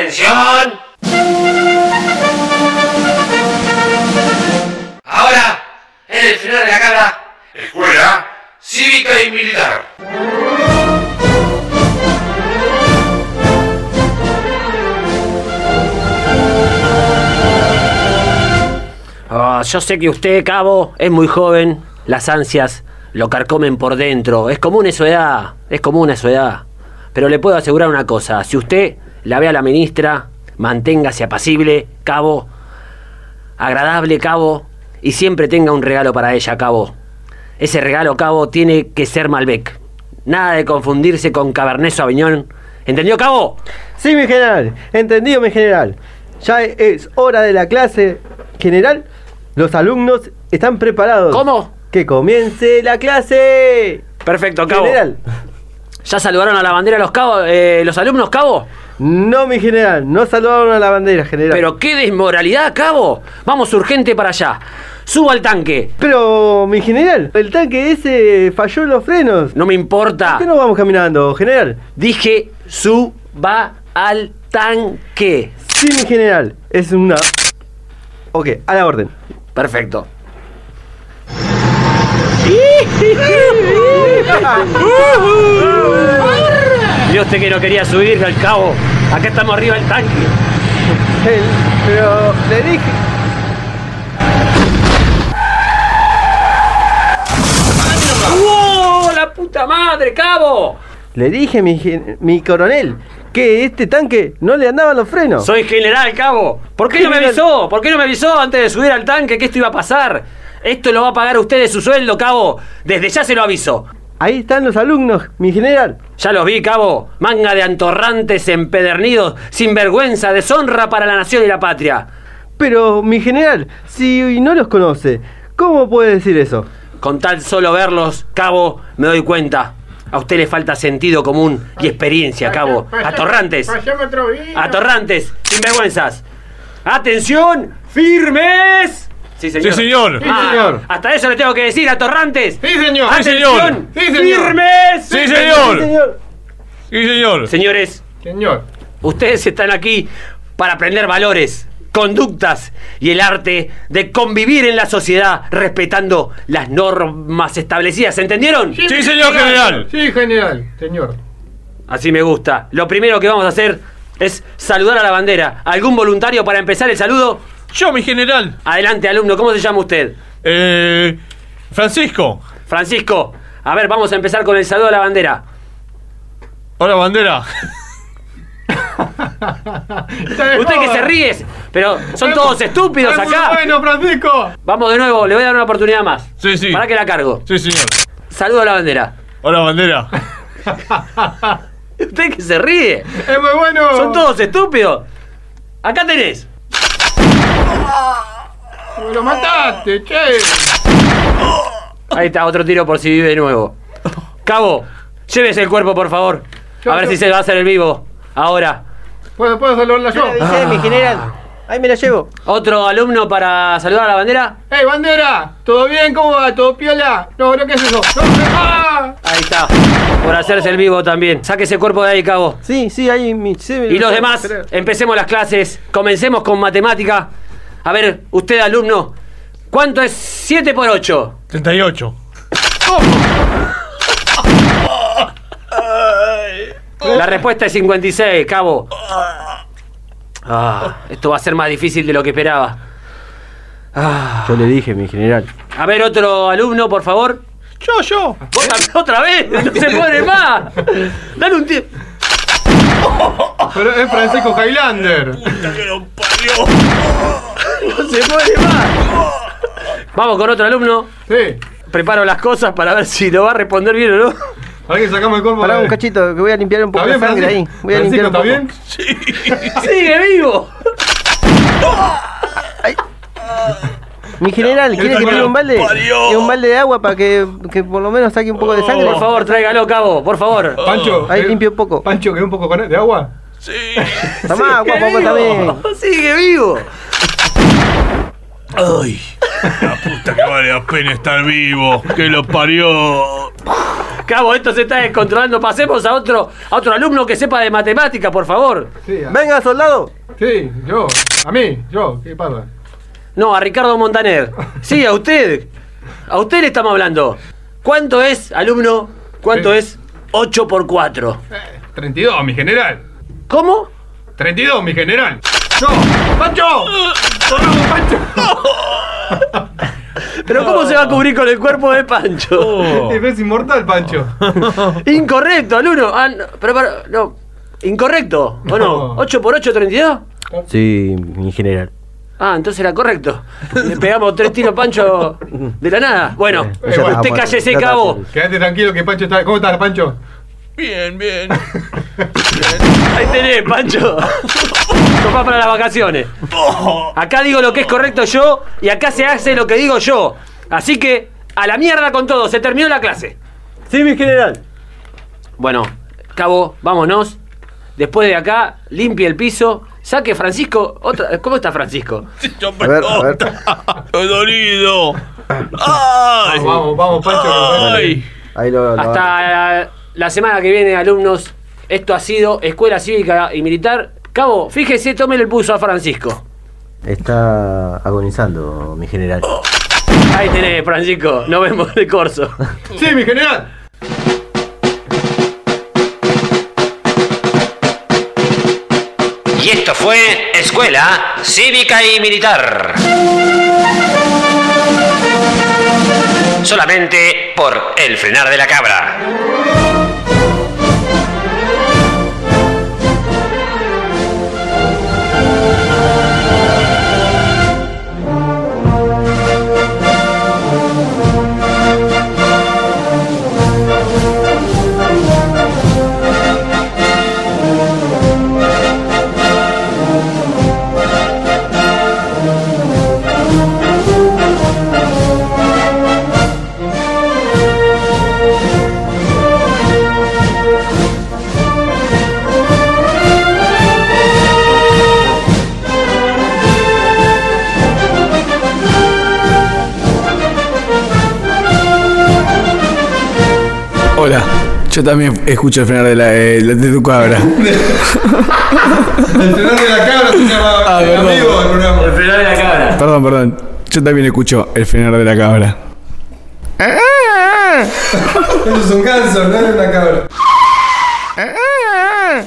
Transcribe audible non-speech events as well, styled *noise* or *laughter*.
¡Atención! Ahora, en el final de la cámara, Escuela Cívica y Militar. Ah, yo sé que usted, cabo, es muy joven. Las ansias lo carcomen por dentro. Es común su edad. Es común su edad. Pero le puedo asegurar una cosa. Si usted la ve a la ministra, manténgase apacible, cabo. Agradable, cabo. Y siempre tenga un regalo para ella, cabo. Ese regalo, cabo, tiene que ser Malbec. Nada de confundirse con Cabernet Sauvignon. ¿Entendió, cabo? Sí, mi general. Entendido, mi general. Ya es hora de la clase general. Los alumnos están preparados. ¿Cómo? Que comience la clase. Perfecto, cabo. General. ¿Ya saludaron a la bandera los cabos, eh, los alumnos, cabo? No, mi general. No saludaron a la bandera, general. Pero qué desmoralidad, cabo. Vamos urgente para allá. Suba al tanque. Pero, mi general, el tanque ese falló en los frenos. No me importa. ¿Por qué no vamos caminando, general? Dije suba al tanque. Sí, mi general. Es una... Ok, a la orden. Perfecto. *laughs* *laughs* *laughs* Usted que no quería subir al cabo. Acá estamos arriba del tanque. Pero le dije... ¡Oh, la puta madre, cabo! Le dije, mi, mi coronel, que este tanque no le andaban los frenos. Soy general, cabo. ¿Por qué no me General. avisó? ¿Por qué no me avisó antes de subir al tanque que esto iba a pasar? Esto lo va a pagar usted de su sueldo, cabo. Desde ya se lo aviso. Ahí están los alumnos, mi general. Ya los vi, cabo. Manga de antorrantes empedernidos, sin vergüenza, deshonra para la nación y la patria. Pero, mi general, si no los conoce, ¿cómo puede decir eso? Con tal solo verlos, cabo, me doy cuenta. A usted le falta sentido común y experiencia, cabo. Atorrantes. Atorrantes, sin vergüenzas. ¡Atención! ¡Firmes! Sí, señor. Sí, señor. Ah, señor. Hasta eso le tengo que decir, atorrantes. Sí, señor. Sí, señor. ¡Atención! Sí, señor. ¡Firmes! Sí, Sí, señor. señor. Sí, señor. Señores, Señor. ustedes están aquí para aprender valores, conductas y el arte de convivir en la sociedad respetando las normas establecidas. ¿Entendieron? Sí, señor general. Sí, general. Señor. Así me gusta. Lo primero que vamos a hacer es saludar a la bandera. ¿Algún voluntario para empezar el saludo? Yo, mi general. Adelante, alumno. ¿Cómo se llama usted? Eh, Francisco. Francisco. A ver, vamos a empezar con el saludo a la bandera. Hola, bandera. Usted que se ríe, pero son todos estúpidos Es muy acá. Bueno, Francisco. Vamos de nuevo, le voy a dar una oportunidad más. Sí, sí. Para que la cargo. Sí, señor. Saludo a la bandera. Hola, bandera. *laughs* Usted que se ríe. Es muy bueno. Son todos estúpidos. Acá tenés. Lo mataste, che. Ahí está, otro tiro por si vive de nuevo. Cabo, llévese el cuerpo, por favor. A ver si se va a hacer el vivo. Ahora. ¿Puedo, puedo saludarla yo? Avisé, mi general. Ahí me la llevo. ¿Otro alumno para saludar a la bandera? ¡Ey, bandera! ¿Todo bien? ¿Cómo va? ¿Todo piola? No, no, ¿qué es eso? No, ¡Ah! Ahí está. Por hacerse el vivo también. Saque ese cuerpo de ahí, Cabo. Sí, sí, ahí mi... sí, Y los demás, empecemos las clases. Comencemos con matemática. A ver, usted, alumno, ¿cuánto es 7 por 8? 38. La respuesta es 56, Cabo. Ah, esto va a ser más difícil de lo que esperaba. Ah. Yo le dije, mi general. A ver, otro alumno, por favor. Yo, yo. ¿Vos también otra vez? No se puede más. Dale un tiempo. Pero es Francisco Highlander. que lo parió. No *laughs* se puede más. Vamos con otro alumno. Sí. Preparo las cosas para ver si lo va a responder bien o no. Para que sacamos el cuerpo Pará de- un cachito, que voy a limpiar un poco ¿Está de sangre ahí. Voy a limpiar un poco. ¿está bien? ¡Sigue vivo! Mi general, ¿quiere que tire un balde? un balde de agua para que, que por lo menos saque un poco de sangre. Por favor, tráigalo, Cabo, por favor. Pancho. Ahí eh, limpio un poco. Pancho, ¿querés un poco con- de agua? Sí. Tomá, *laughs* agua, ¡Sigue papá, también. ¡Sigue vivo! Ay. La puta que vale la pena estar vivo. Que lo parió. Cabo, esto se está descontrolando. Pasemos a otro, a otro alumno que sepa de matemática, por favor. Sí, a- Venga, soldado. sí, yo. A mí, yo. ¿Qué pasa? No, a Ricardo Montaner. Sí, a usted. A usted le estamos hablando. ¿Cuánto es, alumno? ¿Cuánto Sí. es 8 por 4? Eh, 32, mi general. ¿Cómo? 32, mi general. Yo. ¡Pancho! ¡Pancho! ¿Pero cómo se va a cubrir con el cuerpo de Pancho? Es inmortal, Pancho. *laughs* Incorrecto, alumno. Ah, no, pero, pero, no. Incorrecto, ¿o no? No. ¿8 por 8, 32? Sí, mi general. Ah, entonces era correcto. Le pegamos tres tiros Pancho de la nada. Bueno, ya está, usted bueno, cállese, cabo. Quédate tranquilo que Pancho está. ¿Cómo estás, Pancho? Bien, bien. *laughs* Ahí tenés, Pancho. *laughs* Tomá para las vacaciones. Acá digo lo que es correcto yo y acá se hace lo que digo yo. Así que, a la mierda con todo, se terminó la clase. Sí, mi general. Bueno, cabo, vámonos. Después de acá, limpie el piso. Saque Francisco. Otra, ¿Cómo está Francisco? Yo A ver, a ver. *laughs* Estoy dolido. ¡Ay! Vamos, vamos, Pancho. ¡Ay! Ahí lo, lo- Hasta la semana que viene, alumnos. Esto ha sido Escuela Cívica y Militar. Cabo, fíjese, tome el pulso a Francisco. Está agonizando, mi general. Ahí tenés, Francisco. Nos vemos de corso. *laughs* Sí, mi general. Y esto fue Escuela Cívica y Militar. Solamente por el frenar de la cabra. Hola, yo también escucho el frenar de, la, eh, de tu cabra. *laughs* El frenar de la cabra se llama Ah, el perdón. amigo del programa. frenar de la cabra. Perdón, perdón. Yo también escucho el frenar de la cabra. Eso es un ganso, no es una cabra. Ah.